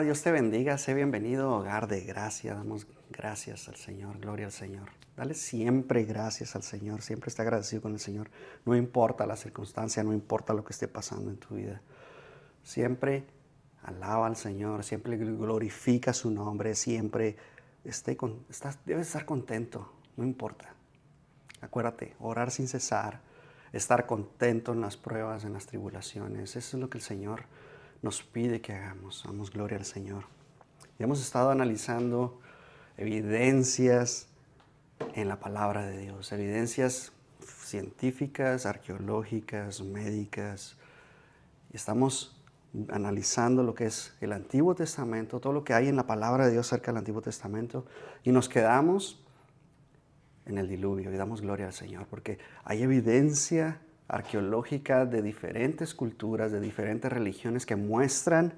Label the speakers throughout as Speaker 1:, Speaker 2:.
Speaker 1: Dios te bendiga, sé bienvenido, hogar de gracia. Damos gracias al Señor, gloria al Señor. Dale siempre gracias al Señor, siempre está agradecido con el Señor. No importa la circunstancia, no importa lo que esté pasando en tu vida. Siempre alaba al Señor, siempre glorifica su nombre, siempre esté con, estás, debes estar contento, no importa. Acuérdate, orar sin cesar, estar contento en las pruebas, en las tribulaciones. Eso es lo que el Señor nos pide que hagamos. Damos gloria al Señor. Y hemos estado analizando evidencias en la palabra de Dios, evidencias científicas, arqueológicas, médicas. Y estamos analizando lo que es el Antiguo Testamento, todo lo que hay en la palabra de Dios acerca del Antiguo Testamento, y nos quedamos en el diluvio y damos gloria al Señor, porque hay evidencia arqueológica de diferentes culturas, de diferentes religiones que muestran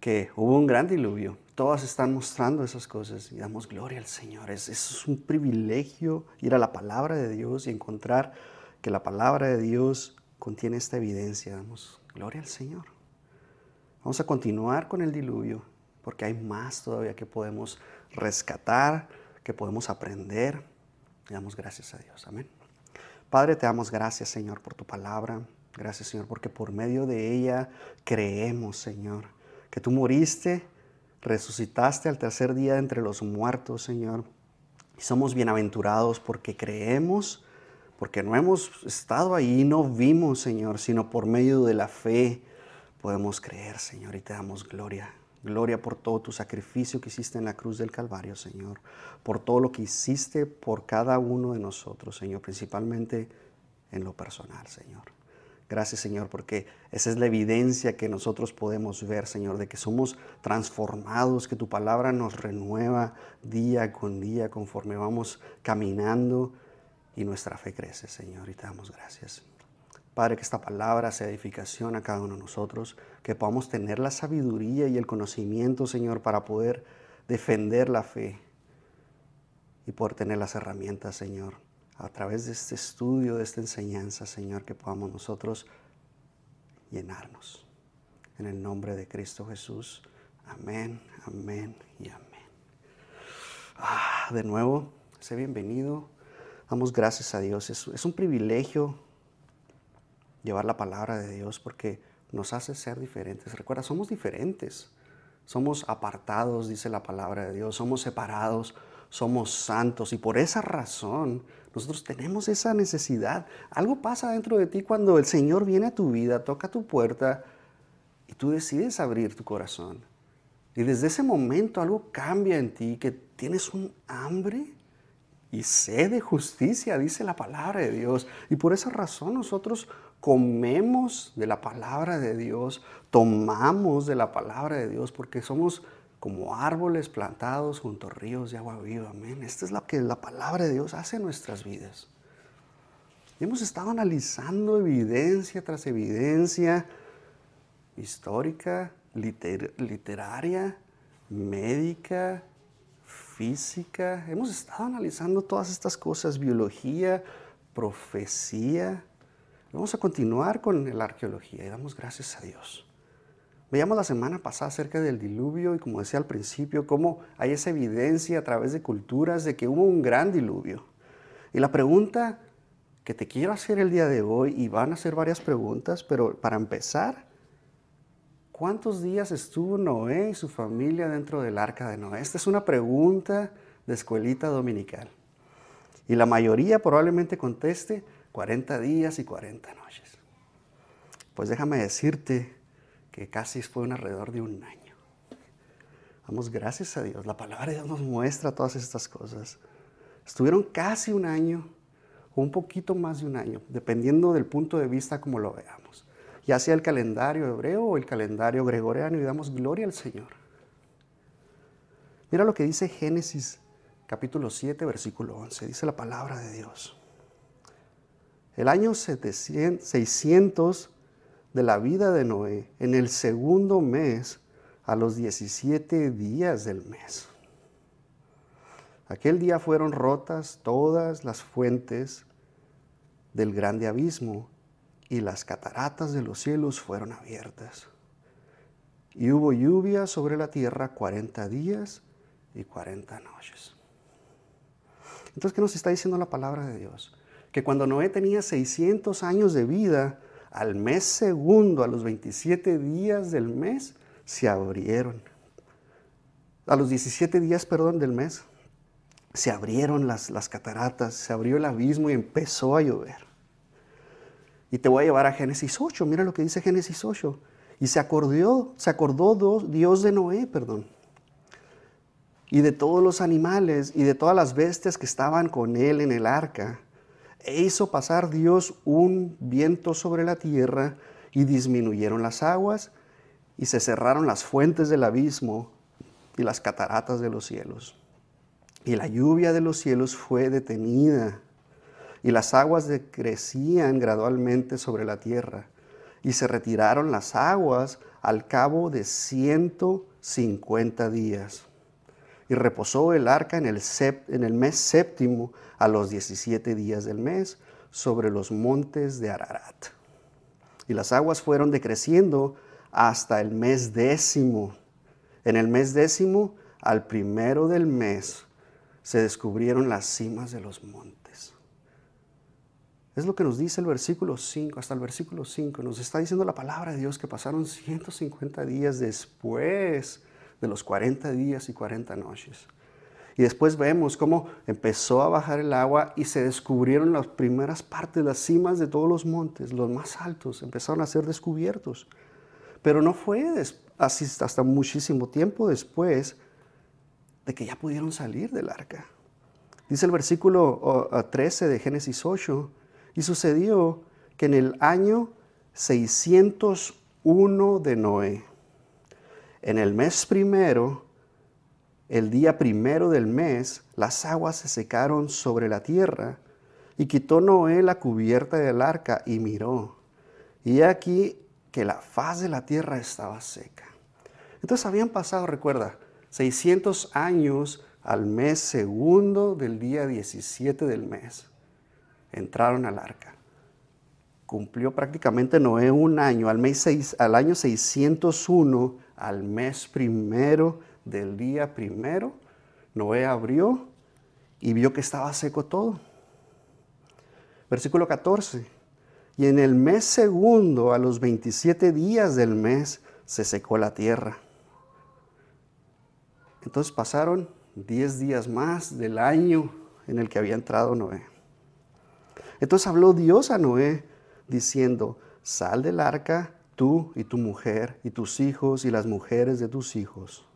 Speaker 1: que hubo un gran diluvio. Todas están mostrando esas cosas y damos gloria al Señor. Es, es un privilegio ir a la palabra de Dios y encontrar que la palabra de Dios contiene esta evidencia. Damos gloria al Señor. Vamos a continuar con el diluvio porque hay más todavía que podemos rescatar, que podemos aprender. Damos gracias a Dios. Amén. Padre, te damos gracias, Señor, por tu palabra. Gracias, Señor, porque por medio de ella creemos, Señor, que tú moriste, resucitaste al tercer día entre los muertos, Señor. Y somos bienaventurados porque creemos, porque no hemos estado ahí, no vimos, Señor, sino por medio de la fe podemos creer, Señor, y te damos gloria. Gloria por todo tu sacrificio que hiciste en la cruz del Calvario, Señor. Por todo lo que hiciste por cada uno de nosotros, Señor. Principalmente en lo personal, Señor. Gracias, Señor, porque esa es la evidencia que nosotros podemos ver, Señor, de que somos transformados, que tu palabra nos renueva día con día conforme vamos caminando y nuestra fe crece, Señor, y te damos gracias. Padre, que esta palabra sea edificación a cada uno de nosotros, que podamos tener la sabiduría y el conocimiento, Señor, para poder defender la fe y poder tener las herramientas, Señor, a través de este estudio, de esta enseñanza, Señor, que podamos nosotros llenarnos. En el nombre de Cristo Jesús. Amén, amén y amén. Ah, de nuevo, sé bienvenido. Damos gracias a Dios. Es, es un privilegio llevar la palabra de Dios porque nos hace ser diferentes. Recuerda, somos diferentes. Somos apartados, dice la palabra de Dios. Somos separados, somos santos. Y por esa razón nosotros tenemos esa necesidad. Algo pasa dentro de ti cuando el Señor viene a tu vida, toca tu puerta y tú decides abrir tu corazón. Y desde ese momento algo cambia en ti, que tienes un hambre y sed de justicia, dice la palabra de Dios. Y por esa razón nosotros comemos de la palabra de Dios, tomamos de la palabra de Dios, porque somos como árboles plantados junto a ríos de agua viva. Amén. Esta es lo que la palabra de Dios hace en nuestras vidas. Hemos estado analizando evidencia tras evidencia histórica, literaria, médica, física. Hemos estado analizando todas estas cosas, biología, profecía, Vamos a continuar con la arqueología y damos gracias a Dios. Veíamos la semana pasada acerca del diluvio y como decía al principio, cómo hay esa evidencia a través de culturas de que hubo un gran diluvio. Y la pregunta que te quiero hacer el día de hoy, y van a ser varias preguntas, pero para empezar, ¿cuántos días estuvo Noé y su familia dentro del arca de Noé? Esta es una pregunta de escuelita dominical. Y la mayoría probablemente conteste, 40 días y 40 noches. Pues déjame decirte que casi fue un alrededor de un año. Damos gracias a Dios. La palabra de Dios nos muestra todas estas cosas. Estuvieron casi un año o un poquito más de un año, dependiendo del punto de vista como lo veamos. Ya sea el calendario hebreo o el calendario gregoriano y damos gloria al Señor. Mira lo que dice Génesis capítulo 7, versículo 11. Dice la palabra de Dios. El año 600 de la vida de Noé, en el segundo mes, a los 17 días del mes. Aquel día fueron rotas todas las fuentes del grande abismo y las cataratas de los cielos fueron abiertas. Y hubo lluvia sobre la tierra 40 días y 40 noches. Entonces, ¿qué nos está diciendo la palabra de Dios? Que cuando Noé tenía 600 años de vida, al mes segundo, a los 27 días del mes, se abrieron. A los 17 días, perdón, del mes, se abrieron las, las cataratas, se abrió el abismo y empezó a llover. Y te voy a llevar a Génesis 8, mira lo que dice Génesis 8. Y se acordó, se acordó Dios de Noé, perdón, y de todos los animales y de todas las bestias que estaban con él en el arca. E hizo pasar Dios un viento sobre la tierra y disminuyeron las aguas y se cerraron las fuentes del abismo y las cataratas de los cielos. Y la lluvia de los cielos fue detenida y las aguas decrecían gradualmente sobre la tierra y se retiraron las aguas al cabo de 150 días. Y reposó el arca en el, en el mes séptimo a los 17 días del mes sobre los montes de Ararat. Y las aguas fueron decreciendo hasta el mes décimo. En el mes décimo, al primero del mes, se descubrieron las cimas de los montes. Es lo que nos dice el versículo 5, hasta el versículo 5. Nos está diciendo la palabra de Dios que pasaron 150 días después de los 40 días y 40 noches. Y después vemos cómo empezó a bajar el agua y se descubrieron las primeras partes, las cimas de todos los montes, los más altos, empezaron a ser descubiertos. Pero no fue así hasta muchísimo tiempo después de que ya pudieron salir del arca. Dice el versículo 13 de Génesis 8, y sucedió que en el año 601 de Noé, en el mes primero, el día primero del mes, las aguas se secaron sobre la tierra, y quitó Noé la cubierta del arca y miró. Y aquí que la faz de la tierra estaba seca. Entonces habían pasado, recuerda, 600 años al mes segundo del día 17 del mes entraron al arca. Cumplió prácticamente Noé un año, al, mes seis, al año 601, al mes primero del día primero, Noé abrió y vio que estaba seco todo. Versículo 14. Y en el mes segundo, a los 27 días del mes, se secó la tierra. Entonces pasaron 10 días más del año en el que había entrado Noé. Entonces habló Dios a Noé diciendo, sal del arca tú y tu mujer y tus hijos y las mujeres de tus hijos.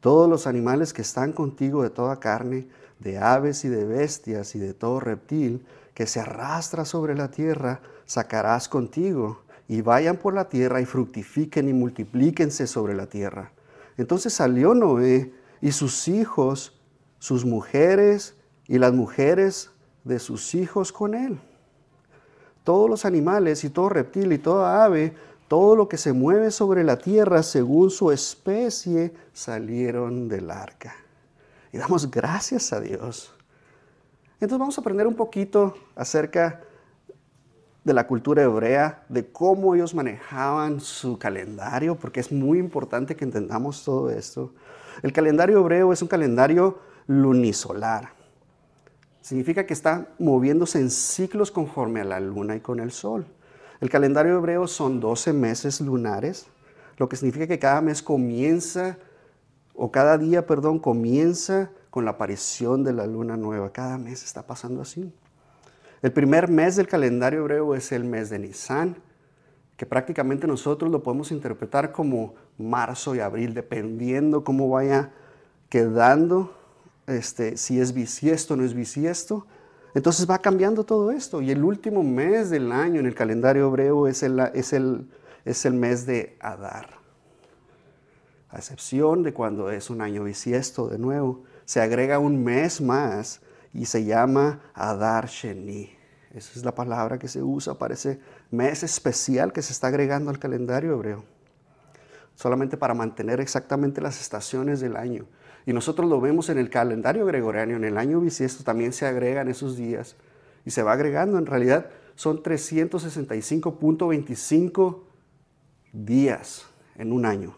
Speaker 1: Todos los animales que están contigo de toda carne, de aves y de bestias y de todo reptil que se arrastra sobre la tierra, sacarás contigo, y vayan por la tierra y fructifiquen y multiplíquense sobre la tierra. Entonces salió Noé y sus hijos, sus mujeres y las mujeres de sus hijos con él. Todos los animales y todo reptil y toda ave, todo lo que se mueve sobre la tierra según su especie, salieron del arca. Y damos gracias a Dios. Entonces vamos a aprender un poquito acerca de la cultura hebrea, de cómo ellos manejaban su calendario, porque es muy importante que entendamos todo esto. El calendario hebreo es un calendario lunisolar. Significa que está moviéndose en ciclos conforme a la luna y con el sol. El calendario hebreo son 12 meses lunares, lo que significa que cada mes comienza, o cada día, perdón, comienza con la aparición de la luna nueva. Cada mes está pasando así. El primer mes del calendario hebreo es el mes de Nisan, que prácticamente nosotros lo podemos interpretar como marzo y abril, dependiendo cómo vaya quedando este, si es bisiesto no es bisiesto. Entonces va cambiando todo esto. Y el último mes del año en el calendario hebreo es el, es el, es el mes de Adar. A excepción de cuando es un año bisiesto de nuevo, se agrega un mes más y se llama Adar Sheni. Esa es la palabra que se usa para ese mes especial que se está agregando al calendario hebreo. Solamente para mantener exactamente las estaciones del año. Y nosotros lo vemos en el calendario gregoriano, en el año bisiesto también se agregan esos días y se va agregando. En realidad son 365.25 días en un año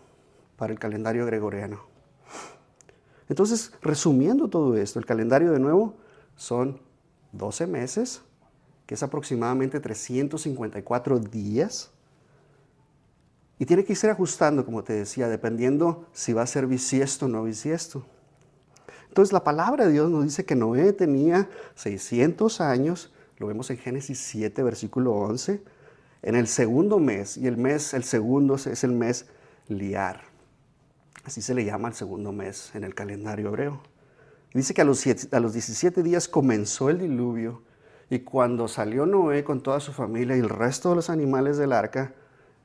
Speaker 1: para el calendario gregoriano. Entonces, resumiendo todo esto, el calendario de nuevo son 12 meses, que es aproximadamente 354 días. Y tiene que irse ajustando, como te decía, dependiendo si va a ser bisiesto o no bisiesto. Entonces la palabra de Dios nos dice que Noé tenía 600 años, lo vemos en Génesis 7, versículo 11, en el segundo mes, y el mes, el segundo es el mes liar. Así se le llama el segundo mes en el calendario hebreo. Dice que a los, a los 17 días comenzó el diluvio y cuando salió Noé con toda su familia y el resto de los animales del arca,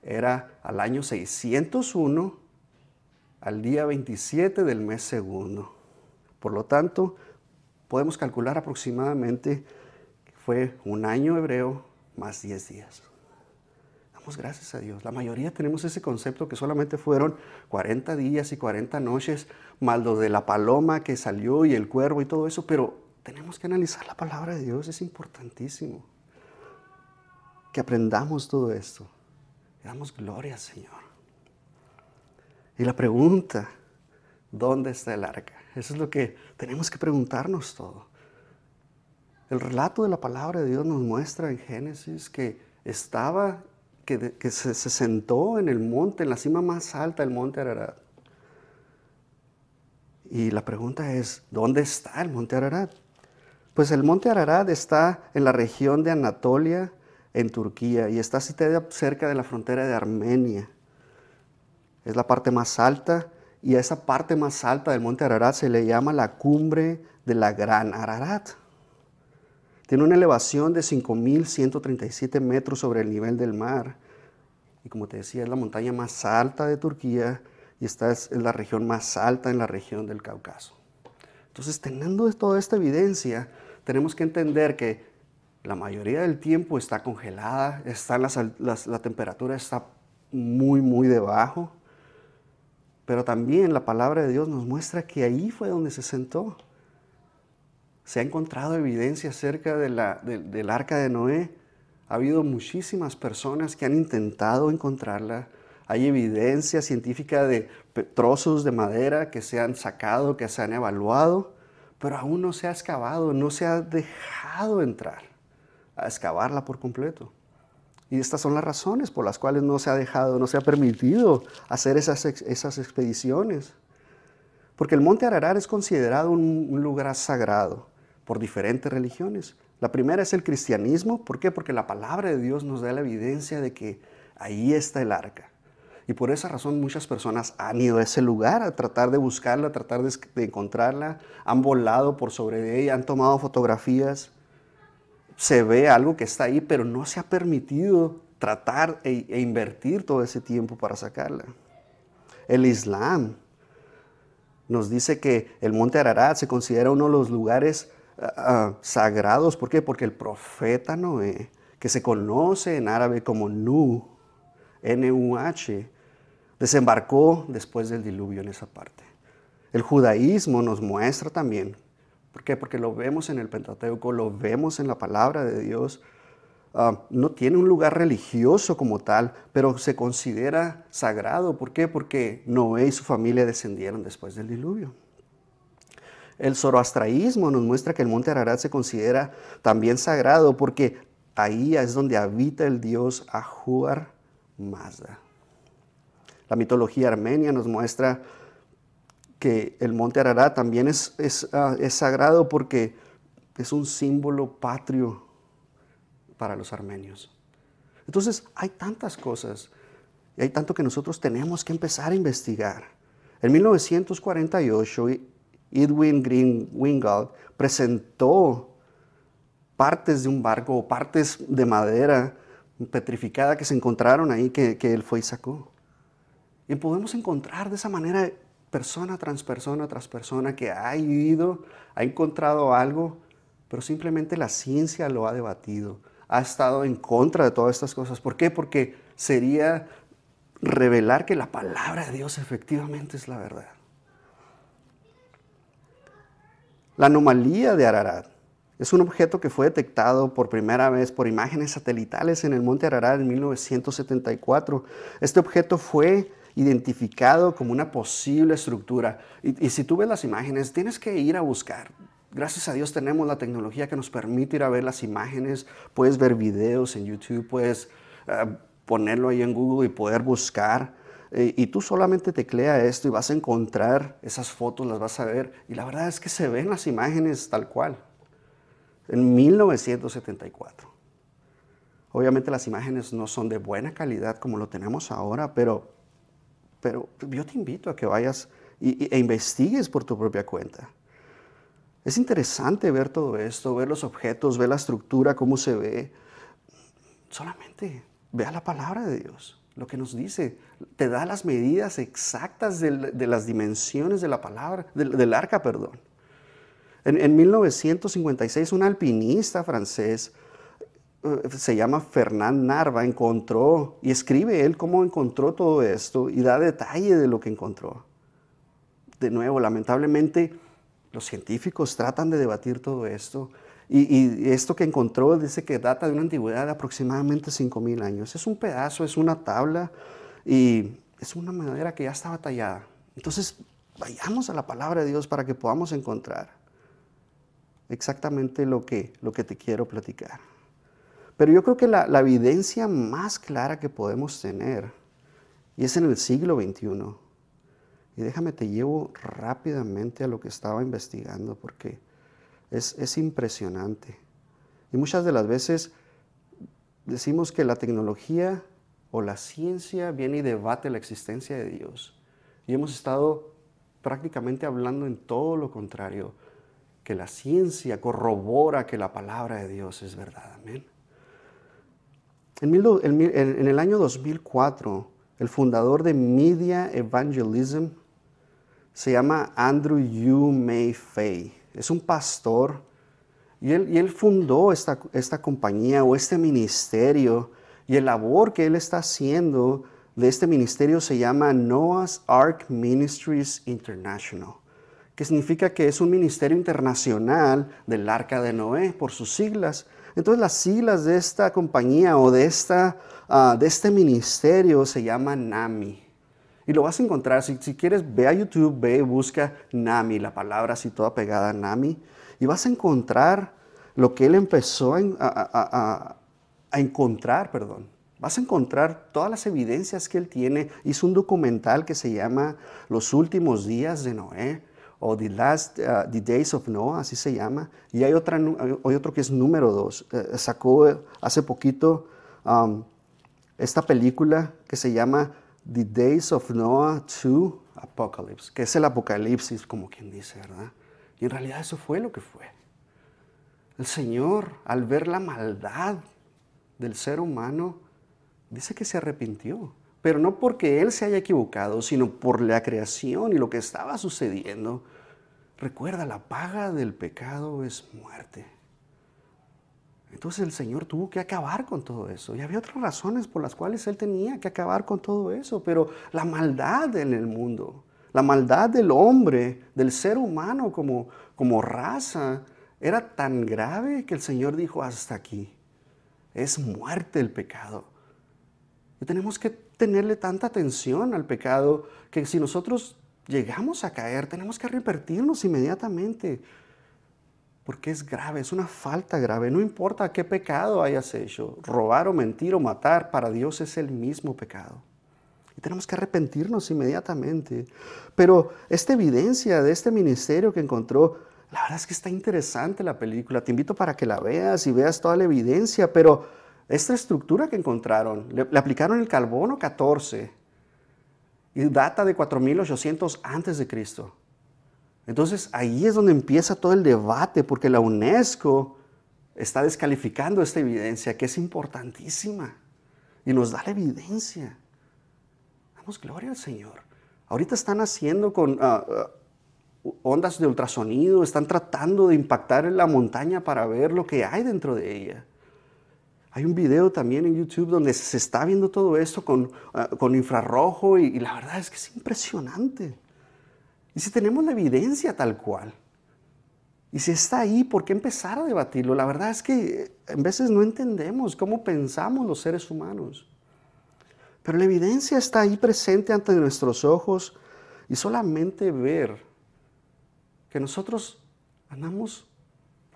Speaker 1: era al año 601, al día 27 del mes segundo. Por lo tanto, podemos calcular aproximadamente que fue un año hebreo más 10 días gracias a Dios. La mayoría tenemos ese concepto que solamente fueron 40 días y 40 noches, más lo de la paloma que salió y el cuervo y todo eso, pero tenemos que analizar la palabra de Dios, es importantísimo. Que aprendamos todo esto. Damos gloria Señor. Y la pregunta, ¿dónde está el arca? Eso es lo que tenemos que preguntarnos todo. El relato de la palabra de Dios nos muestra en Génesis que estaba que, se, sentó en el monte, en la cima más alta del monte Ararat. Y la pregunta es, ¿dónde está el monte Ararat? Pues el monte Ararat está en la región de Anatolia, en Turquía, y está situada cerca de la frontera de Armenia. Es la parte más alta, y a esa parte más alta del monte Ararat se le llama la cumbre de la Gran Ararat. Tiene una elevación de 5.137 metros sobre el nivel del mar. Y como te decía, es la montaña más alta de Turquía y esta es, la región más alta en la región del Cáucaso. Entonces, teniendo toda esta evidencia, tenemos que entender que la mayoría del tiempo está congelada, está la temperatura está muy, muy debajo. Pero también la palabra de Dios nos muestra que ahí fue donde se sentó se ha encontrado evidencia acerca del arca de Noé. Ha habido muchísimas personas que han intentado encontrarla. Hay evidencia científica de trozos de madera que se han sacado, que se han evaluado, pero aún no se ha excavado, no se ha dejado entrar a excavarla por completo. Y estas son las razones por las cuales no se ha dejado, no se ha permitido hacer esas, esas expediciones. Porque el monte Ararar es considerado un lugar sagrado por diferentes religiones. La primera es el cristianismo. ¿Por qué? Porque la palabra de Dios nos da la evidencia de que ahí está el arca. Y por esa razón muchas personas han ido a ese lugar a tratar de buscarla, a tratar de, encontrarla, han volado por sobre de ella, han tomado fotografías. Se ve algo que está ahí, pero no se ha permitido tratar e, e invertir todo ese tiempo para sacarla. El Islam nos dice que el monte Ararat se considera uno de los lugares sagrados. ¿Por qué? Porque el profeta Noé, que se conoce en árabe como Nu, N-U-H, desembarcó después del diluvio en esa parte. El judaísmo nos muestra también. ¿Por qué? Porque lo vemos en el Pentateuco, lo vemos en la palabra de Dios. Ah, no tiene un lugar religioso como tal, pero se considera sagrado. ¿Por qué? Porque Noé y su familia descendieron después del diluvio. El zoroastraísmo nos muestra que el monte Ararat se considera también sagrado porque ahí es donde habita el dios Ahuar Mazda. La mitología armenia nos muestra que el monte Ararat también es, ah, es sagrado porque es un símbolo patrio para los armenios. Entonces hay tantas cosas y hay tanto que nosotros tenemos que empezar a investigar. En 1948 Edwin Green Wingald presentó partes de un barco o partes de madera petrificada que se encontraron ahí que, él fue y sacó. Y podemos encontrar de esa manera persona tras persona tras persona que ha ido, ha encontrado algo, pero simplemente la ciencia lo ha debatido, ha estado en contra de todas estas cosas. ¿Por qué? Porque sería revelar que la palabra de Dios efectivamente es la verdad. La anomalía de Ararat es un objeto que fue detectado por primera vez por imágenes satelitales en el monte Ararat en 1974. Este objeto fue identificado como una posible estructura. Y, si tú ves las imágenes, tienes que ir a buscar. Gracias a Dios tenemos la tecnología que nos permite ir a ver las imágenes, puedes ver videos en YouTube, puedes uh, ponerlo ahí en Google y poder buscar. Eh, y tú solamente teclea esto y vas a encontrar esas fotos, las vas a ver. Y la verdad es que se ven las imágenes tal cual. En 1974. Obviamente las imágenes no son de buena calidad como lo tenemos ahora, pero, pero yo te invito a que vayas e investigues por tu propia cuenta. Es interesante ver todo esto, ver los objetos, ver la estructura, cómo se ve. Solamente vea la palabra de Dios, lo que nos dice. Te da las medidas exactas de, las dimensiones de la palabra, del, arca, perdón. En, en, 1956, un alpinista francés, se llama Fernand Narva, encontró, y escribe él cómo encontró todo esto y da detalle de lo que encontró. De nuevo, lamentablemente, los científicos tratan de debatir todo esto. Y, esto que encontró dice que data de una antigüedad de aproximadamente 5.000 años. Es un pedazo, es una tabla y es una madera que ya estaba tallada. Entonces, vayamos a la palabra de Dios para que podamos encontrar exactamente lo que, lo que te quiero platicar. Pero yo creo que la, evidencia más clara que podemos tener, y es en el siglo XXI, y déjame, te llevo rápidamente a lo que estaba investigando porque es, impresionante. Y muchas de las veces decimos que la tecnología o la ciencia viene y debate la existencia de Dios. Y hemos estado prácticamente hablando en todo lo contrario, que la ciencia corrobora que la palabra de Dios es verdad. Amén. En, en el año 2004, el fundador de Media Evangelism se llama Andrew Yu Mei Fei. Es un pastor y él, y él fundó esta, esta compañía o este ministerio y el labor que él está haciendo de este ministerio se llama Noah's Ark Ministries International, que significa que es un ministerio internacional del Arca de Noé por sus siglas. Entonces las siglas de esta compañía o de, esta, ah, de este ministerio se llama NAMI. Y lo vas a encontrar, si, quieres, ve a YouTube, ve, busca Nami, la palabra así toda pegada, Nami, y vas a encontrar lo que él empezó a, encontrar, perdón. Vas a encontrar todas las evidencias que él tiene. Hizo un documental que se llama Los últimos días de Noé o The, Last, uh, The Days of Noah, así se llama. Y hay, otra, hay otro que es número dos. Eh, sacó hace poquito um, esta película que se llama The Days of Noah to Apocalypse, que es el apocalipsis, como quien dice, ¿verdad? Y en realidad eso fue lo que fue. El Señor, al ver la maldad del ser humano, dice que se arrepintió. Pero no porque Él se haya equivocado, sino por la creación y lo que estaba sucediendo. Recuerda, la paga del pecado es muerte. Entonces el Señor tuvo que acabar con todo eso. Y había otras razones por las cuales Él tenía que acabar con todo eso. Pero la maldad en el mundo, la maldad del hombre, del ser humano como, como raza, era tan grave que el Señor dijo hasta aquí. Es muerte el pecado. Y tenemos que tenerle tanta atención al pecado que si nosotros llegamos a caer, tenemos que revertirnos inmediatamente porque es grave, es una falta grave. No importa qué pecado hayas hecho, robar o mentir o matar, para Dios es el mismo pecado. Y tenemos que arrepentirnos inmediatamente. Pero esta evidencia de este ministerio que encontró, la verdad es que está interesante la película. Te invito para que la veas y veas toda la evidencia. Pero esta estructura que encontraron, le, aplicaron el carbono 14 y data de 4800 antes de Cristo. Entonces ahí es donde empieza todo el debate, porque la UNESCO está descalificando esta evidencia que es importantísima y nos da la evidencia. Damos gloria al Señor. Ahorita están haciendo con ah, ah, ondas de ultrasonido, están tratando de impactar en la montaña para ver lo que hay dentro de ella. Hay un video también en YouTube donde se está viendo todo esto con, ah, infrarrojo y la verdad es que es impresionante. Y si tenemos la evidencia tal cual, y si está ahí, ¿por qué empezar a debatirlo? La verdad es que en veces no entendemos cómo pensamos los seres humanos. Pero la evidencia está ahí presente ante nuestros ojos y solamente ver que nosotros andamos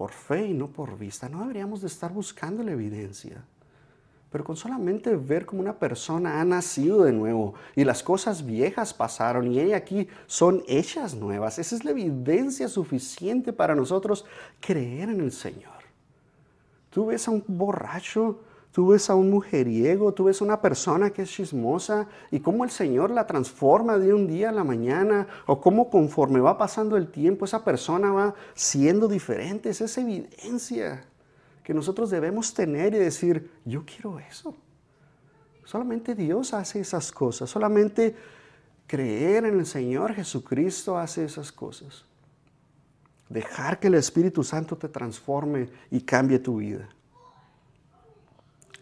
Speaker 1: por fe y no por vista. No deberíamos de estar buscando la evidencia. Pero con solamente ver como una persona ha nacido de nuevo y las cosas viejas pasaron y ella aquí son hechas nuevas, esa es la evidencia suficiente para nosotros creer en el Señor. Tú ves a un borracho, tú ves a un mujeriego, tú ves a una persona que es chismosa y cómo el Señor la transforma de un día a la mañana o cómo conforme va pasando el tiempo esa persona va siendo diferente. Esa es evidencia que nosotros debemos tener y decir, yo quiero eso. Solamente Dios hace esas cosas, solamente creer en el Señor Jesucristo hace esas cosas. Dejar que el Espíritu Santo te transforme y cambie tu vida.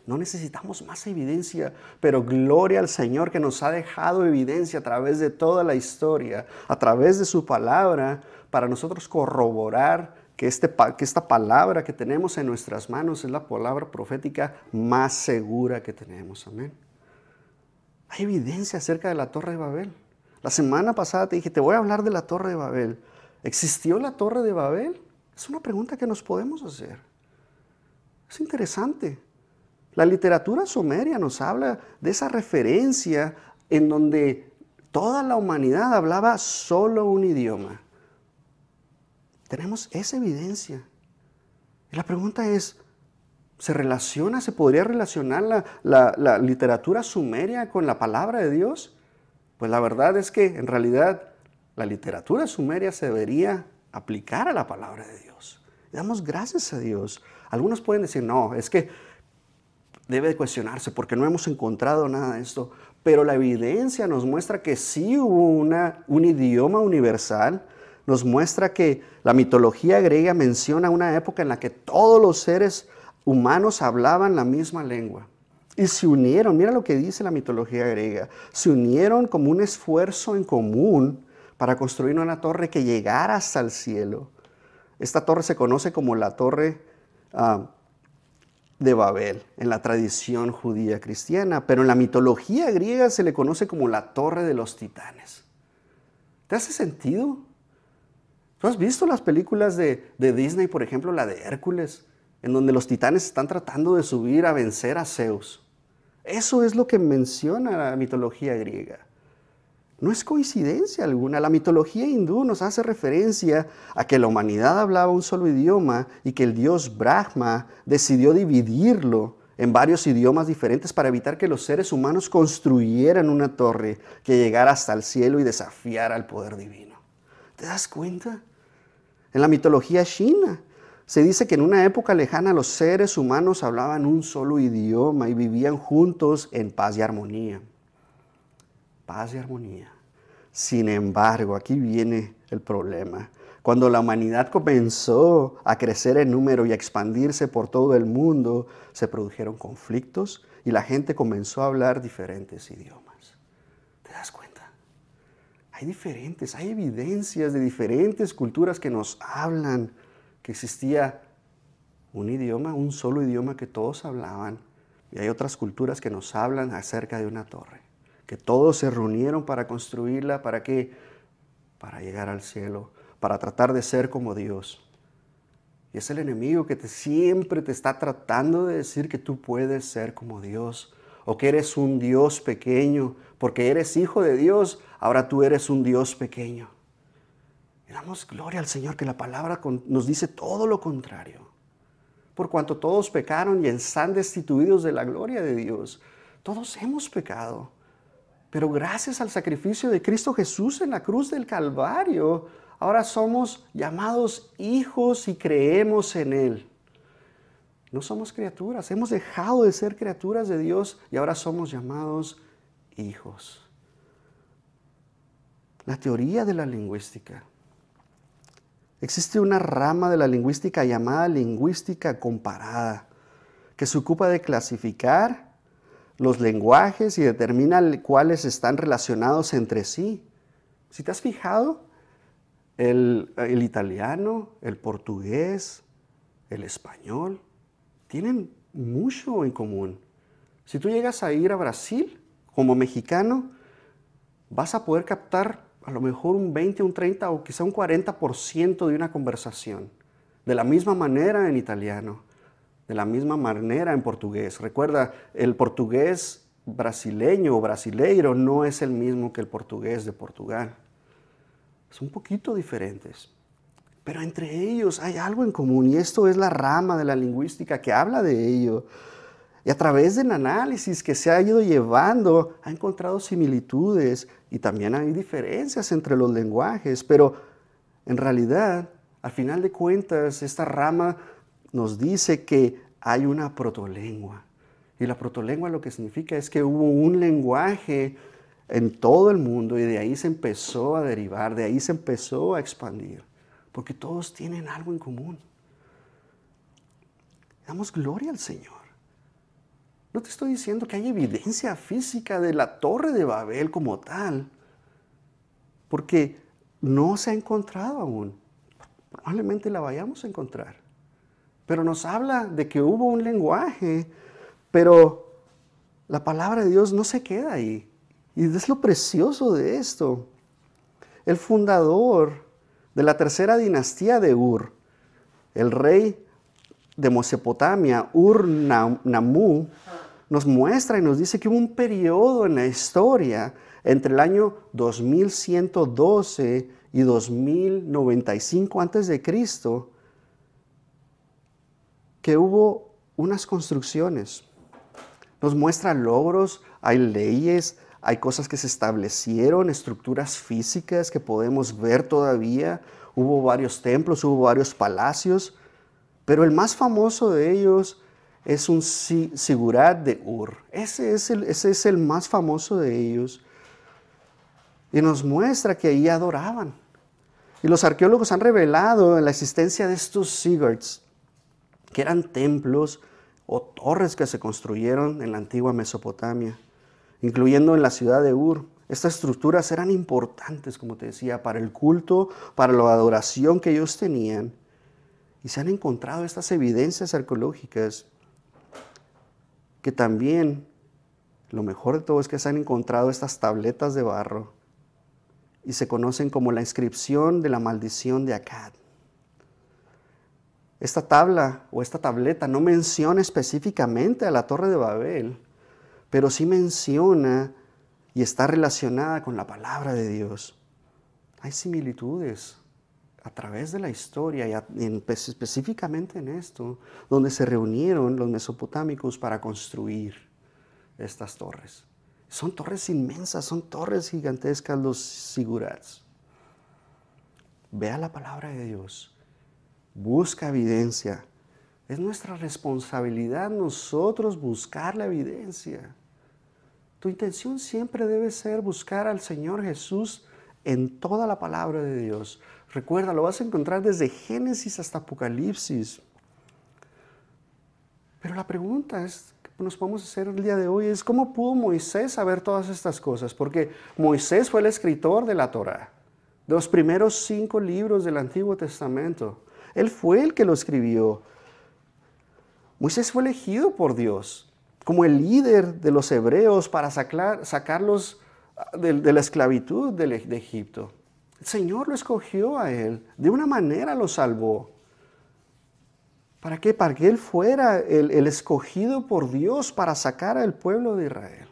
Speaker 1: No necesitamos más evidencia, pero gloria al Señor que nos ha dejado evidencia a través de toda la historia, a través de su palabra, para nosotros corroborar que, este, que esta palabra que tenemos en nuestras manos es la palabra profética más segura que tenemos. Amén. Hay evidencia acerca de la Torre de Babel. La semana pasada te dije, te voy a hablar de la Torre de Babel. ¿Existió la Torre de Babel? Es una pregunta que nos podemos hacer. Es interesante. La literatura sumeria nos habla de esa referencia en donde toda la humanidad hablaba solo un idioma. Tenemos esa evidencia. Y la pregunta es, ¿se relaciona, se podría relacionar la, literatura sumeria con la palabra de Dios? Pues la verdad es que en realidad la literatura sumeria se debería aplicar a la palabra de Dios. damos gracias a Dios. Algunos pueden decir, no, es que debe de cuestionarse porque no hemos encontrado nada de esto. Pero la evidencia nos muestra que sí hubo una, un idioma universal nos muestra que la mitología griega menciona una época en la que todos los seres humanos hablaban la misma lengua. Y se unieron, mira lo que dice la mitología griega, se unieron como un esfuerzo en común para construir una torre que llegara hasta el cielo. Esta torre se conoce como la torre ah, de Babel en la tradición judía cristiana, pero en la mitología griega se le conoce como la torre de los titanes. ¿Te hace sentido? ¿Tú has visto las películas de, Disney, por ejemplo, la de Hércules, en donde los titanes están tratando de subir a vencer a Zeus? Eso es lo que menciona la mitología griega. No es coincidencia alguna. La mitología hindú nos hace referencia a que la humanidad hablaba un solo idioma y que el dios Brahma decidió dividirlo en varios idiomas diferentes para evitar que los seres humanos construyeran una torre que llegara hasta el cielo y desafiara al poder divino. ¿Te das cuenta? En la mitología china se dice que en una época lejana los seres humanos hablaban un solo idioma y vivían juntos en paz y armonía. Paz y armonía. Sin embargo, aquí viene el problema. Cuando la humanidad comenzó a crecer en número y a expandirse por todo el mundo, se produjeron conflictos y la gente comenzó a hablar diferentes idiomas. ¿Te das cuenta? hay diferentes, hay evidencias de diferentes culturas que nos hablan que existía un idioma, un solo idioma que todos hablaban. Y hay otras culturas que nos hablan acerca de una torre, que todos se reunieron para construirla, ¿para qué? Para llegar al cielo, para tratar de ser como Dios. Y es el enemigo que te, siempre te está tratando de decir que tú puedes ser como Dios o que eres un Dios pequeño, porque eres hijo de Dios, ahora tú eres un Dios pequeño. Y damos gloria al Señor que la palabra nos dice todo lo contrario. Por cuanto todos pecaron y están destituidos de la gloria de Dios, todos hemos pecado. Pero gracias al sacrificio de Cristo Jesús en la cruz del Calvario, ahora somos llamados hijos y creemos en Él. No somos criaturas, hemos dejado de ser criaturas de Dios y ahora somos llamados hijos. La teoría de la lingüística. Existe una rama de la lingüística llamada lingüística comparada, que se ocupa de clasificar los lenguajes y determina cuáles están relacionados entre sí. Si te has fijado, el, el italiano, el portugués, el español, tienen mucho en común. Si tú llegas a ir a Brasil, como mexicano, vas a poder captar a lo mejor un 20, un 30 o quizá un 40% de una conversación. De la misma manera en italiano, de la misma manera en portugués. Recuerda, el portugués brasileño o brasileiro no es el mismo que el portugués de Portugal. Son un poquito diferentes. Pero entre ellos hay algo en común y esto es la rama de la lingüística que habla de ello. Y a través del análisis que se ha ido llevando, ha encontrado similitudes y también hay diferencias entre los lenguajes, pero en realidad, al final de cuentas, esta rama nos dice que hay una protolengua. Y la protolengua lo que significa es que hubo un lenguaje en todo el mundo y de ahí se empezó a derivar, de ahí se empezó a expandir, porque todos tienen algo en común. Damos gloria al Señor. No te estoy diciendo que hay evidencia física de la torre de Babel como tal, porque no se ha encontrado aún. Probablemente la vayamos a encontrar. Pero nos habla de que hubo un lenguaje, pero la palabra de Dios no se queda ahí. Y es lo precioso de esto. El fundador de la tercera dinastía de Ur, el rey de Mesopotamia, Ur-Namú, nos muestra y nos dice que hubo un periodo en la historia entre el año 2112 y 2095 antes de Cristo que hubo unas construcciones. Nos muestra logros, hay leyes, hay cosas que se establecieron, estructuras físicas que podemos ver todavía. Hubo varios templos, hubo varios palacios, pero el más famoso de ellos es un sigurat de Ur. Ese es, el, ese es el más famoso de ellos. Y nos muestra que ahí adoraban. Y los arqueólogos han revelado la existencia de estos sigurats, que eran templos o torres que se construyeron en la antigua Mesopotamia, incluyendo en la ciudad de Ur. Estas estructuras eran importantes, como te decía, para el culto, para la adoración que ellos tenían. Y se han encontrado estas evidencias arqueológicas que también, lo mejor de todo es que se han encontrado estas tabletas de barro y se conocen como la inscripción de la maldición de Akkad. Esta tabla o esta tableta no menciona específicamente a la torre de Babel, pero sí menciona y está relacionada con la palabra de Dios. Hay similitudes a través de la historia y específicamente en esto, donde se reunieron los mesopotámicos para construir estas torres. Son torres inmensas, son torres gigantescas los sigurats. Vea la palabra de Dios, busca evidencia. Es nuestra responsabilidad nosotros buscar la evidencia. Tu intención siempre debe ser buscar al Señor Jesús en toda la palabra de Dios. Recuerda, lo vas a encontrar desde Génesis hasta Apocalipsis. Pero la pregunta es, que nos podemos hacer el día de hoy es, ¿cómo pudo Moisés saber todas estas cosas? Porque Moisés fue el escritor de la Torah, de los primeros cinco libros del Antiguo Testamento. Él fue el que lo escribió. Moisés fue elegido por Dios como el líder de los hebreos para sacarlos de, la esclavitud de Egipto. El Señor lo escogió a él, de una manera lo salvó. ¿Para qué? Para que él fuera el, el escogido por Dios para sacar al pueblo de Israel.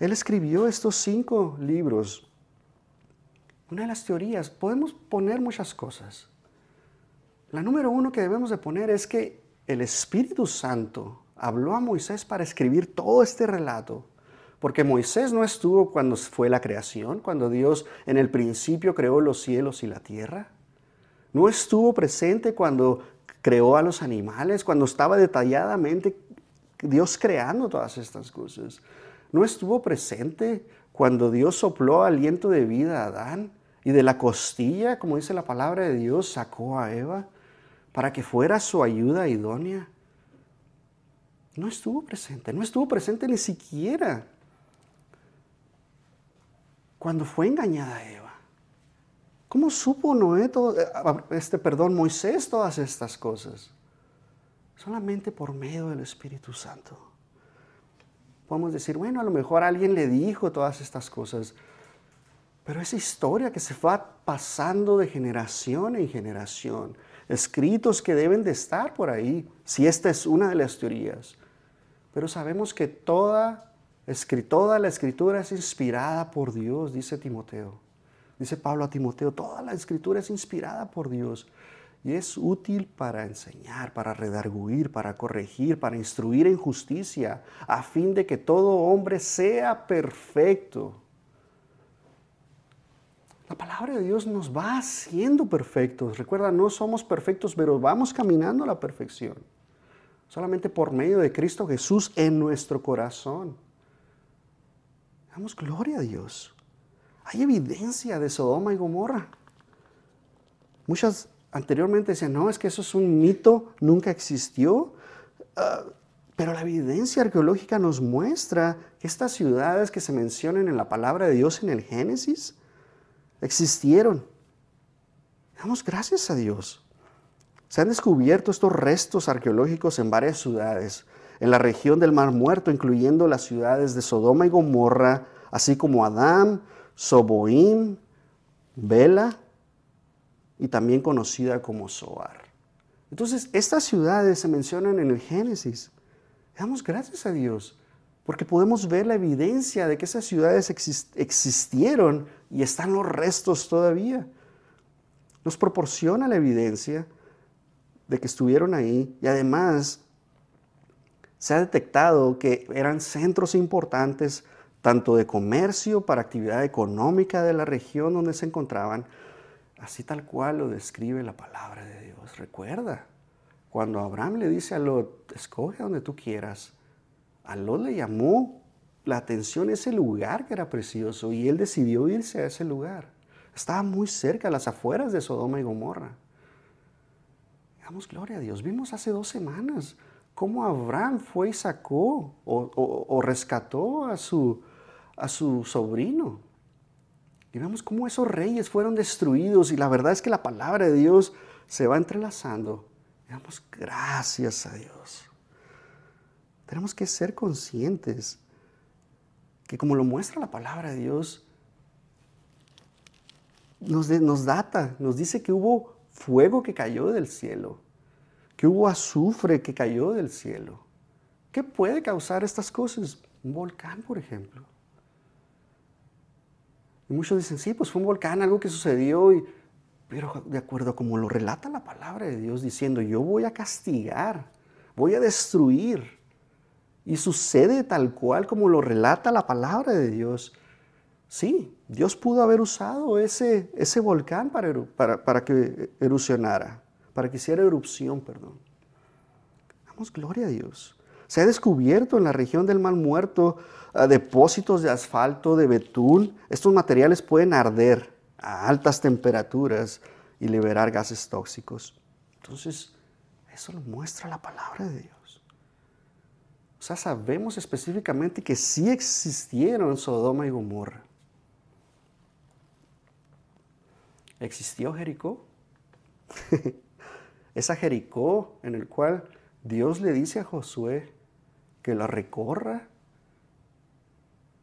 Speaker 1: Él escribió estos cinco libros. Una de las teorías, podemos poner muchas cosas. La número uno que debemos de poner es que el Espíritu Santo habló a Moisés para escribir todo este relato porque Moisés no estuvo cuando fue la creación, cuando Dios en el principio creó los cielos y la tierra. No estuvo presente cuando creó a los animales, cuando estaba detalladamente Dios creando todas estas cosas. No estuvo presente cuando Dios sopló aliento de vida a Adán y de la costilla, como dice la palabra de Dios, sacó a Eva para que fuera su ayuda idónea. No estuvo presente, no estuvo presente ni siquiera cuando fue engañada Eva. ¿Cómo supo Noé todo, eh, este, perdón, Moisés todas estas cosas? Solamente por medio del Espíritu Santo. podemos decir, bueno, a lo mejor alguien le dijo todas estas cosas, pero esa historia que se va pasando de generación en generación, escritos que deben de estar por ahí, si esta es una de las teorías. Pero sabemos que toda, toda la escritura es inspirada por Dios, dice Timoteo. Dice Pablo a Timoteo, toda la escritura es inspirada por Dios y es útil para enseñar, para redarguir, para corregir, para instruir en justicia, a fin de que todo hombre sea perfecto. La palabra de Dios nos va haciendo perfectos. Recuerda, no somos perfectos, pero vamos caminando a la perfección. Solamente por medio de Cristo Jesús en nuestro corazón. Damos gloria a Dios. Hay evidencia de Sodoma y Gomorra. Muchas anteriormente decían, no, es que eso es un mito, nunca existió. Ah, pero la evidencia arqueológica nos muestra que estas ciudades que se mencionan en la palabra de Dios en el Génesis existieron. Damos gracias a Dios. Se han descubierto estos restos arqueológicos en varias ciudades, en la región del Mar Muerto, incluyendo las ciudades de Sodoma y Gomorra, así como Adán, Soboim, Bela y también conocida como Soar. Entonces, estas ciudades se mencionan en el Génesis. Damos gracias a Dios porque podemos ver la evidencia de que esas ciudades existieron y están los restos todavía. Nos proporciona la evidencia de que estuvieron ahí y además se ha detectado que eran centros importantes tanto de comercio para actividad económica de la región donde se encontraban, así tal cual lo describe la palabra de Dios. Recuerda, cuando Abraham le dice a Lot, escoge donde tú quieras, a Lot le llamó la atención ese lugar que era precioso y él decidió irse a ese lugar. Estaba muy cerca, a las afueras de Sodoma y Gomorra. Damos gloria a Dios. Vimos hace dos semanas cómo Abraham fue y sacó o rescató a su, a su sobrino. Y vemos cómo esos reyes fueron destruidos y la verdad es que la palabra de Dios se va entrelazando. Damos gracias a Dios. Tenemos que ser conscientes que como lo muestra la palabra de Dios, nos, nos data, nos dice que hubo fuego que cayó del cielo, que hubo azufre que cayó del cielo. ¿Qué puede causar estas cosas? Un volcán, por ejemplo. Y muchos dicen, sí, pues fue un volcán, algo que sucedió, y, pero de acuerdo a como lo relata la palabra de Dios, diciendo, yo voy a castigar, voy a destruir. Y sucede tal cual como lo relata la palabra de Dios. Sí, Dios pudo haber usado ese, ese volcán para, para, para que erupcionara, para que hiciera erupción, perdón. Damos gloria a Dios. Se ha descubierto en la región del Mal Muerto depósitos de asfalto, de betún. Estos materiales pueden arder a altas temperaturas y liberar gases tóxicos. Entonces, eso lo muestra la palabra de Dios. Sea, sabemos específicamente que sí existieron Sodoma y Gomorra. ¿Existió Jericó? Esa Jericó en el cual Dios le dice a Josué que la recorra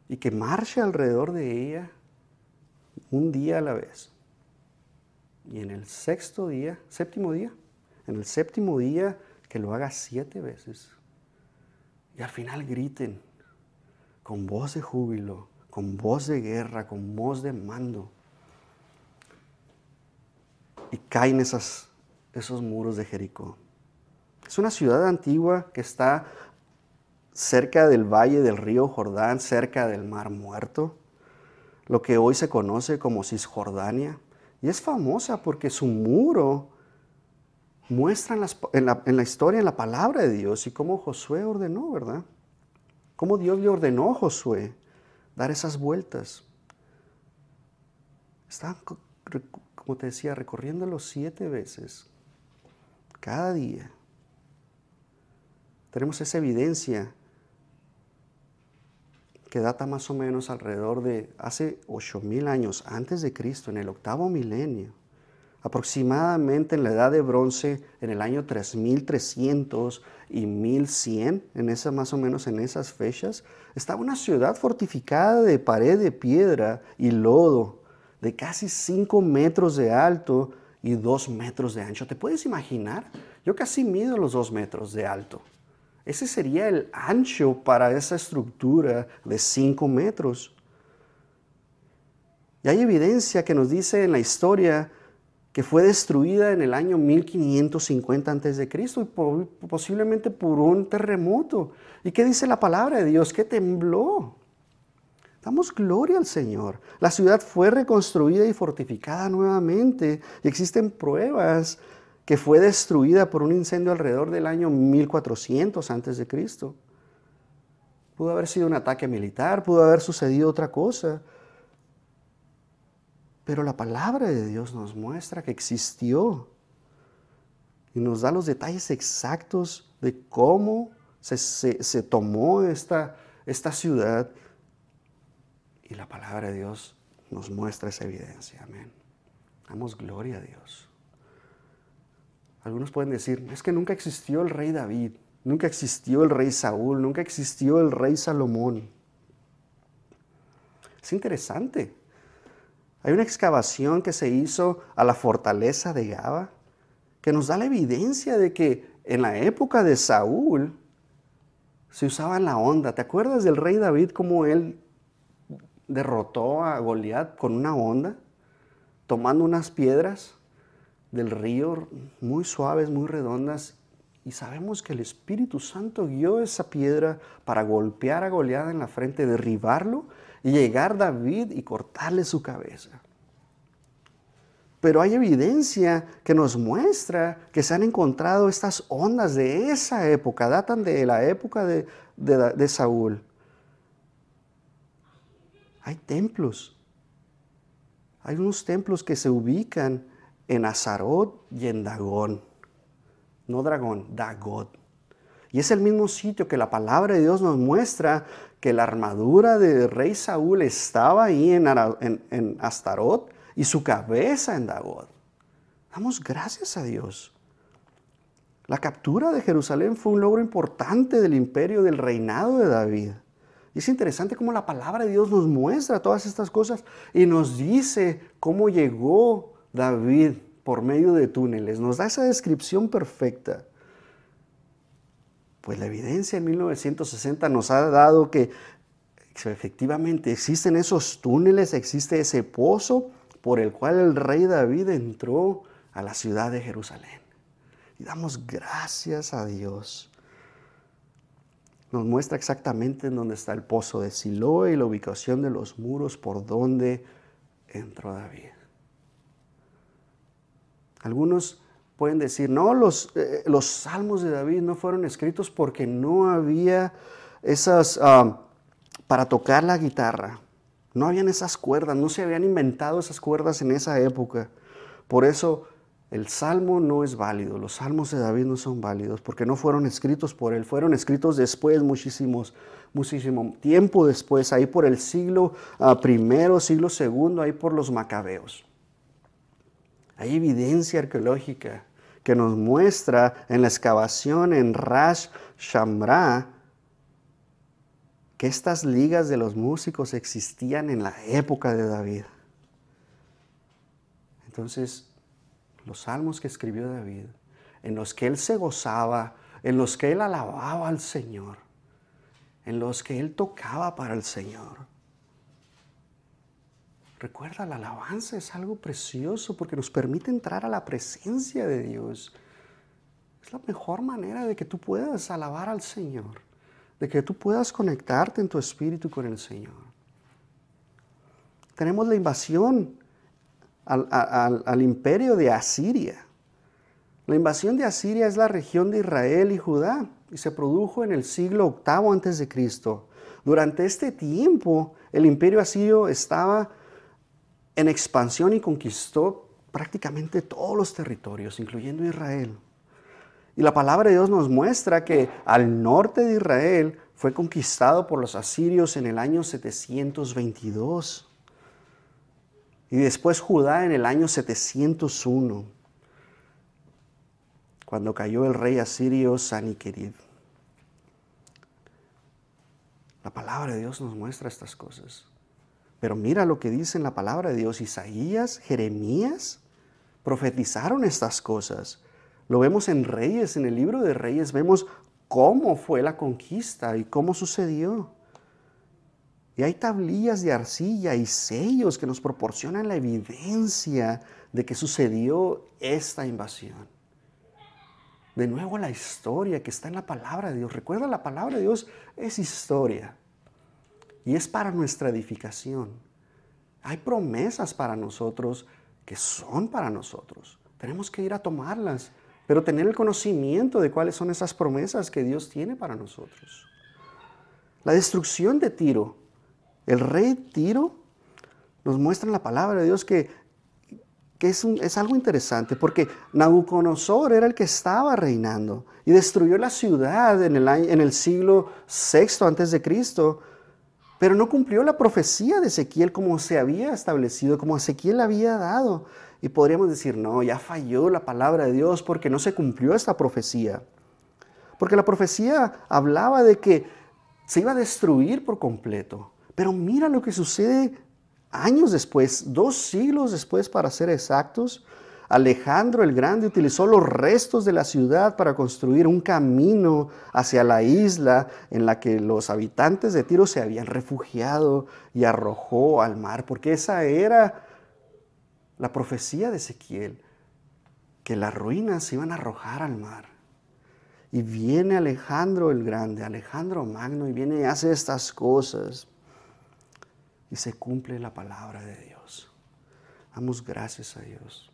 Speaker 1: y que marche alrededor de ella un día a la vez. Y en el sexto día, séptimo día, en el séptimo día que lo haga siete veces. Al final griten con voz de júbilo, con voz de guerra, con voz de mando. Y caen esas, esos muros de Jericó. Es una ciudad antigua que está cerca del valle del río Jordán, cerca del Mar Muerto, lo que hoy se conoce como Cisjordania. Y es famosa porque su muro muestra en, la, historia, en la palabra de Dios y cómo Josué ordenó, ¿verdad? Cómo Dios le ordenó a Josué dar esas vueltas. Está, como te decía, recorriéndolo siete veces, cada día. Tenemos esa evidencia que data más o menos alrededor de hace 8000 años antes de Cristo, en el octavo milenio. Aproximadamente en la edad de bronce, en el año 3300 y 1100, en esa, más o menos en esas fechas, estaba una ciudad fortificada de pared de piedra y lodo, de casi 5 metros de alto y 2 metros de ancho. ¿Te puedes imaginar? Yo casi mido los 2 metros de alto. Ese sería el ancho para esa estructura de 5 metros. Y hay evidencia que nos dice en la historia que fue destruida en el año 1550 a.C. y posiblemente por un terremoto. ¿Y qué dice la palabra de Dios? Que tembló. Damos gloria al Señor. La ciudad fue reconstruida y fortificada nuevamente. Y existen pruebas que fue destruida por un incendio alrededor del año 1400 a.C. Pudo haber sido un ataque militar, pudo haber sucedido otra cosa. Pero la palabra de Dios nos muestra que existió y nos da los detalles exactos de cómo se, tomó esta, esta ciudad. Y la palabra de Dios nos muestra esa evidencia. Amén. Damos gloria a Dios. Algunos pueden decir, es que nunca existió el rey David, nunca existió el rey Saúl, nunca existió el rey Salomón. Es interesante. Hay una excavación que se hizo a la fortaleza de Gaba que nos da la evidencia de que en la época de Saúl se usaba la onda. ¿Te acuerdas del rey David cómo él derrotó a Goliat con una onda, tomando unas piedras del río muy suaves, muy redondas, y sabemos que el Espíritu Santo guió esa piedra para golpear a Goliat en la frente, derribarlo y llegar David y cortarle su cabeza. Pero hay evidencia que nos muestra que se han encontrado estas ondas de esa época, datan de la época de, de Saúl. Hay templos. Hay unos templos que se ubican en Azarot y en Dagón. No dragón, Dagot. Y es el mismo sitio que la palabra de Dios nos muestra que la armadura del rey Saúl estaba ahí en, en, Astarot y su cabeza en Dagod. Damos gracias a Dios. La captura de Jerusalén fue un logro importante del imperio del reinado de David. Y es interesante cómo la palabra de Dios nos muestra todas estas cosas y nos dice cómo llegó David por medio de túneles. Nos da esa descripción perfecta. Pues la evidencia en 1960 nos ha dado que efectivamente existen esos túneles, existe ese pozo por el cual el rey David entró a la ciudad de Jerusalén. Y damos gracias a Dios. Nos muestra exactamente en dónde está el pozo de Siloé y la ubicación de los muros por donde entró David. Algunos pueden decir, no, los, eh, los salmos de David no fueron escritos porque no había esas, ah, para tocar la guitarra, no habían esas cuerdas, no se habían inventado esas cuerdas en esa época. Por eso el salmo no es válido, los salmos de David no son válidos porque no fueron escritos por él, fueron escritos después, muchísimo tiempo después, ahí por el siglo ah, primero, siglo segundo, ahí por los macabeos. Hay evidencia arqueológica que nos muestra en la excavación en Rash Shamra que estas ligas de los músicos existían en la época de David. Entonces, los salmos que escribió David, en los que él se gozaba, en los que él alababa al Señor, en los que él tocaba para el Señor. Recuerda, la alabanza es algo precioso porque nos permite entrar a la presencia de Dios. Es la mejor manera de que tú puedas alabar al Señor de que tú puedas conectarte en tu espíritu con el Señor. Tenemos la invasión al, imperio de Asiria. La invasión de Asiria es la región de Israel y Judá y se produjo en el siglo VIII Cristo. Durante este tiempo, el imperio asirio estaba en expansión y conquistó prácticamente todos los territorios, incluyendo Israel. Y la palabra de Dios nos muestra que al norte de Israel fue conquistado por los asirios en el año 722. Y después Judá en el año 701, cuando cayó el rey asirio Saniquerib. La palabra de Dios nos muestra estas cosas. Pero mira lo que dice en la palabra de Dios. Isaías, Jeremías profetizaron estas cosas. Lo vemos en Reyes, en el libro de Reyes, vemos cómo fue la conquista y cómo sucedió. Y hay tablillas de arcilla y sellos que nos proporcionan la evidencia de que sucedió esta invasión. De nuevo la historia que está en la palabra de Dios. Recuerda, la palabra de Dios es historia y es para nuestra edificación. Hay promesas para nosotros que son para nosotros. Tenemos que ir a tomarlas, pero tener el conocimiento de cuáles son esas promesas que Dios tiene para nosotros. La destrucción de Tiro, el rey Tiro, nos muestra en la palabra de Dios que, es, es, algo interesante, porque Nabucodonosor era el que estaba reinando y destruyó la ciudad en el, en el siglo VI antes de Cristo pero no cumplió la profecía de Ezequiel como se había establecido, como Ezequiel había dado. Y podríamos decir, no, ya falló la palabra de Dios porque no se cumplió esta profecía. Porque la profecía hablaba de que se iba a destruir por completo. Pero mira lo que sucede años después, dos siglos después para ser exactos. Alejandro el Grande utilizó los restos de la ciudad para construir un camino hacia la isla en la que los habitantes de Tiro se habían refugiado y arrojó al mar, porque esa era la profecía de Ezequiel, que las ruinas se iban a arrojar al mar. Y viene Alejandro el Grande, Alejandro Magno, y viene y hace estas cosas. Y se cumple la palabra de Dios. Damos gracias a Dios.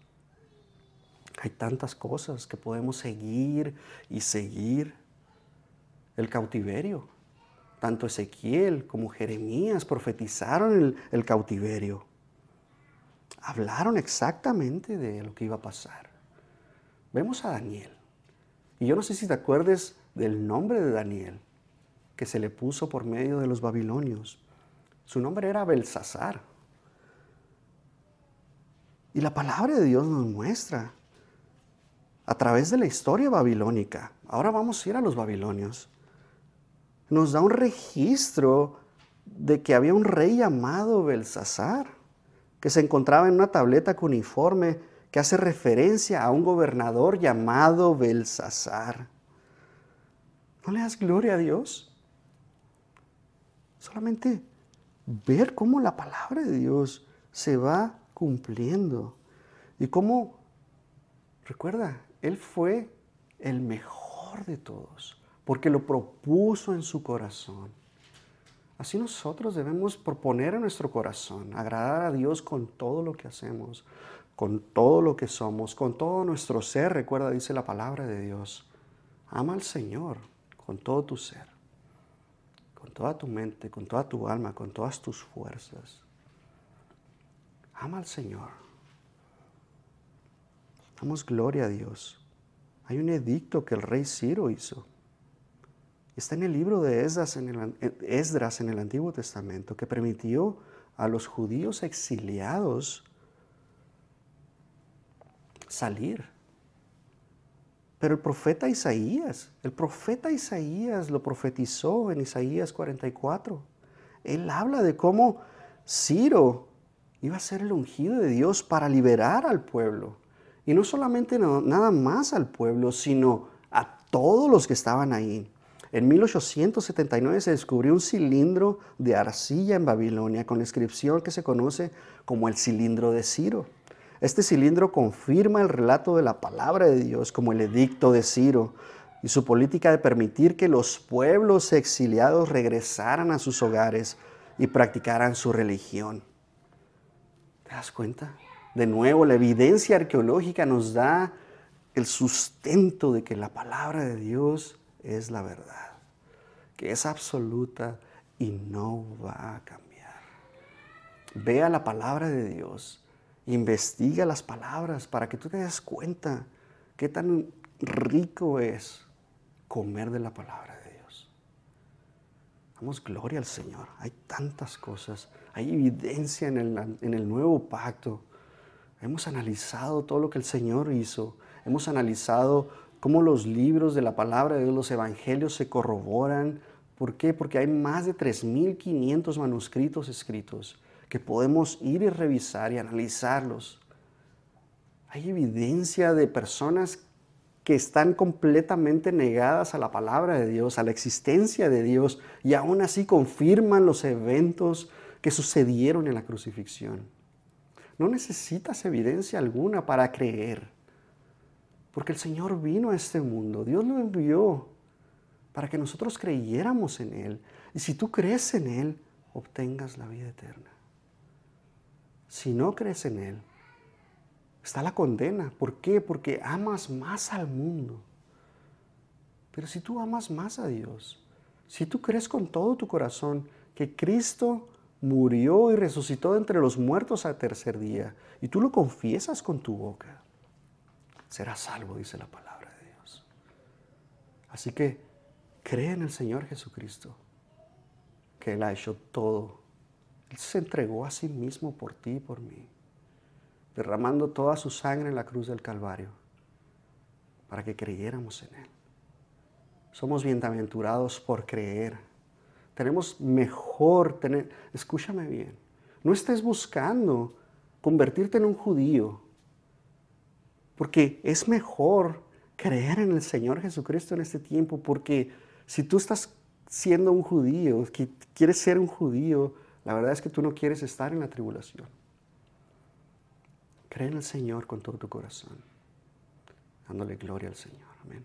Speaker 1: Hay tantas cosas que podemos seguir y seguir. El cautiverio. Tanto Ezequiel como Jeremías profetizaron el, cautiverio. Hablaron exactamente de lo que iba a pasar. Vemos a Daniel. Y yo no sé si te acuerdes del nombre de Daniel que se le puso por medio de los babilonios. Su nombre era Belsasar. Y la palabra de Dios nos muestra a través de la historia babilónica. Ahora vamos a ir a los babilonios. Nos da un registro de que había un rey llamado Belsasar, que se encontraba en una tableta cuneiforme que hace referencia a un gobernador llamado Belsasar. ¿No le das gloria a Dios? Solamente ver cómo la palabra de Dios se va cumpliendo y cómo, recuerda, él fue el mejor de todos, porque lo propuso en su corazón. Así nosotros debemos proponer en nuestro corazón, agradar a Dios con todo lo que hacemos, con todo lo que somos, con todo nuestro ser. Recuerda, dice la palabra de Dios, ama al Señor con todo tu ser, con toda tu mente, con toda tu alma, con todas tus fuerzas. Ama al Señor. Damos gloria a Dios. Hay un edicto que el rey Ciro hizo. Está en el libro de Esdras en el, Esdras en el Antiguo Testamento que permitió a los judíos exiliados salir. Pero el profeta Isaías, el profeta Isaías lo profetizó en Isaías 44. Él habla de cómo Ciro iba a ser el ungido de Dios para liberar al pueblo. Y no solamente nada más al pueblo, sino a todos los que estaban ahí. En 1879 se descubrió un cilindro de arcilla en Babilonia con inscripción que se conoce como el cilindro de Ciro. Este cilindro confirma el relato de la palabra de Dios como el edicto de Ciro y su política de permitir que los pueblos exiliados regresaran a sus hogares y practicaran su religión. ¿Te das cuenta? De nuevo, la evidencia arqueológica nos da el sustento de que la palabra de Dios es la verdad, que es absoluta y no va a cambiar. Vea la palabra de Dios, investiga las palabras para que tú te des cuenta qué tan rico es comer de la palabra de Dios. Damos gloria al Señor. Hay tantas cosas. Hay evidencia en el, en el nuevo pacto. Hemos analizado todo lo que el Señor hizo. Hemos analizado cómo los libros de la palabra de Dios, los evangelios se corroboran. ¿Por qué? Porque hay más de 3.500 manuscritos escritos que podemos ir y revisar y analizarlos. Hay evidencia de personas que están completamente negadas a la palabra de Dios, a la existencia de Dios, y aún así confirman los eventos que sucedieron en la crucifixión. No necesitas evidencia alguna para creer, porque el Señor vino a este mundo, Dios lo envió para que nosotros creyéramos en Él, y si tú crees en Él, obtengas la vida eterna. Si no crees en Él, está la condena. ¿Por qué? Porque amas más al mundo. Pero si tú amas más a Dios, si tú crees con todo tu corazón que Cristo murió y resucitó entre los muertos al tercer día, y tú lo confiesas con tu boca, serás salvo, dice la palabra de Dios. Así que cree en el Señor Jesucristo, que Él ha hecho todo. Él se entregó a sí mismo por ti y por mí derramando toda su sangre en la cruz del Calvario para que creyéramos en Él. Somos bienaventurados por creer. Tenemos mejor tener, escúchame bien, no estés buscando convertirte en un judío, porque es mejor creer en el Señor Jesucristo en este tiempo, porque si tú estás siendo un judío, que quieres ser un judío, la verdad es que tú no quieres estar en la tribulación. Cree en el Señor con todo tu corazón, dándole gloria al Señor. Amén.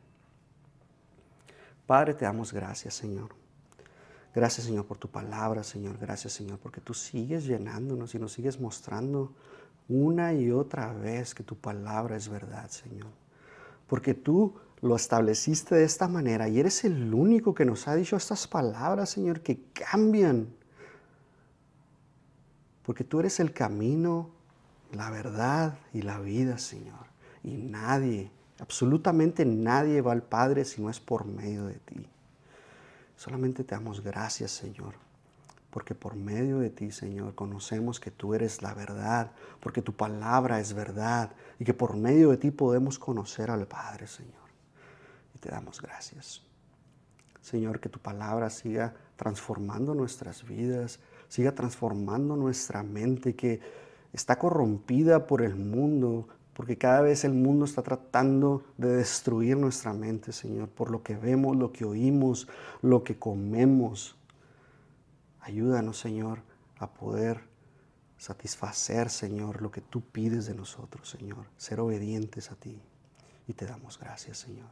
Speaker 1: Padre, te damos gracias, Señor. Gracias, Señor, por tu palabra, Señor. Gracias, Señor, porque tú sigues llenándonos y nos sigues mostrando una y otra vez que tu palabra es verdad, Señor. Porque tú lo estableciste de esta manera y eres el único que nos ha dicho estas palabras, Señor, que cambian. Porque tú eres el camino, la verdad y la vida, Señor. Y nadie, absolutamente nadie va al Padre si no es por medio de ti. Solamente te damos gracias, Señor, porque por medio de ti, Señor, conocemos que tú eres la verdad, porque tu palabra es verdad y que por medio de ti podemos conocer al Padre, Señor. Y te damos gracias. Señor, que tu palabra siga transformando nuestras vidas, siga transformando nuestra mente, que está corrompida por el mundo, porque cada vez el mundo está tratando de destruir nuestra mente, Señor, por lo que vemos, lo que oímos, lo que comemos. Ayúdanos, Señor, a poder satisfacer, Señor, lo que tú pides de nosotros, Señor, ser obedientes a ti. Y te damos gracias, Señor,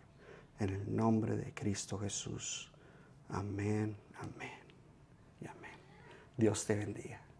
Speaker 1: en el nombre de Cristo Jesús. Amén, amén y amén. Dios te bendiga.